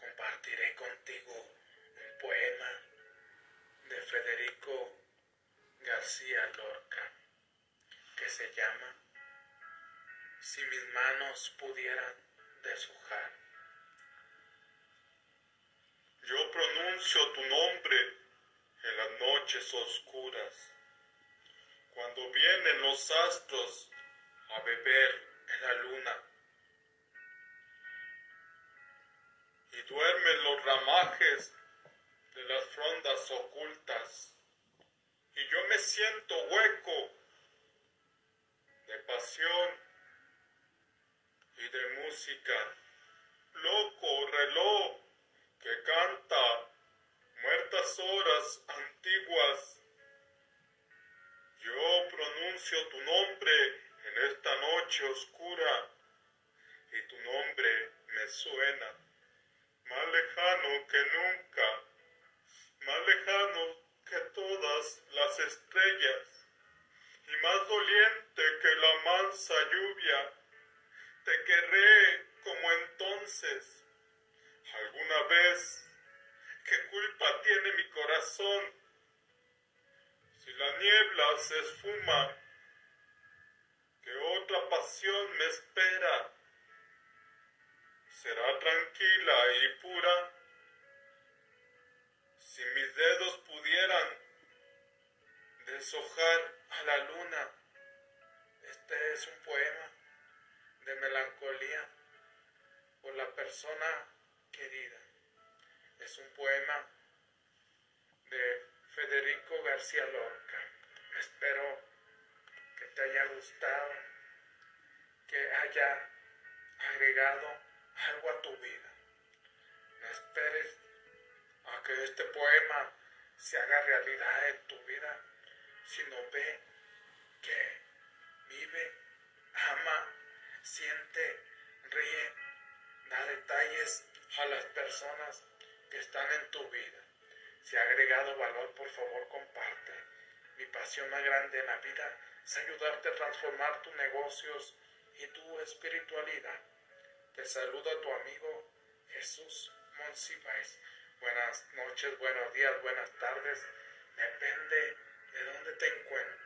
compartiré contigo un poema de Federico García Lorca que se llama Si mis manos pudieran deshojar. Yo pronuncio tu nombre en las noches oscuras, cuando vienen los astros a beber en la luna hueco de pasión y de música, loco reloj que canta muertas horas antiguas. Yo pronuncio tu nombre en esta noche oscura y tu nombre me suena. Más lejano que nunca, más lejano que todas las estrellas, lluvia, te querré como entonces. Alguna vez, ¿qué culpa tiene mi corazón? Si la niebla se esfuma, que otra pasión me espera será tranquila y pura si mis dedos pudieran deshojar a la luna. La persona querida. Es un poema de Federico García Lorca. Espero que te haya gustado, que haya agregado algo a tu vida. No esperes a que este poema se haga realidad en tu vida, sino ve que a las personas que están en tu vida. Si ha agregado valor, por favor comparte. Mi pasión más grande en la vida es ayudarte a transformar tus negocios y tu espiritualidad. Te saluda tu amigo Jesús Monsiváis. Buenas noches, buenos días, buenas tardes. Depende de dónde te encuentres.